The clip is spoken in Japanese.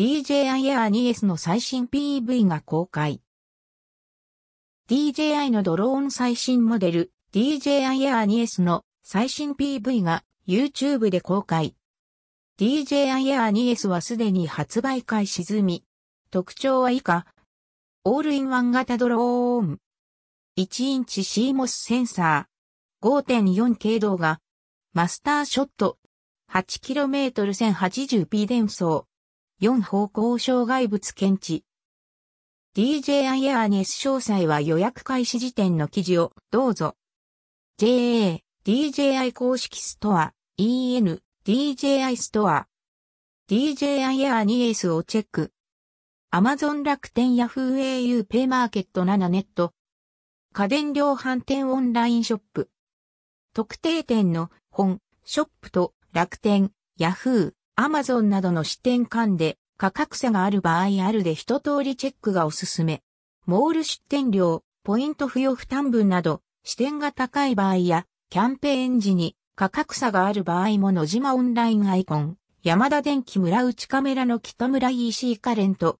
DJI Air 2S の最新 PV が公開。DJI のドローン最新モデル DJI Air 2S の最新 PV が YouTube で公開。DJI Air 2S はすでに発売開始済み。特徴は以下。オールインワン型ドローン。1インチ CMOS センサー。5.4K 動画。マスターショット。8km 1080p 伝送。4方向障害物検知。DJI Air ネス詳細は予約開始時点の記事をどうぞ。JA、DJI 公式ストア、EN、DJI ストア。DJI Air 2S をチェック。Amazon 楽天 Yahoo au ペイマーケット7ネット。家電量販店オンラインショップ。特定店の本、ショップと楽天、Yahoo、Amazon などの支店間で価格差がある場合あるで一通りチェックがおすすめ。モール出店料、ポイント付与負担分など、支店が高い場合や、キャンペーン時に価格差がある場合も野島オンラインアイコン、山田電機村内カメラの北村 EC カレント、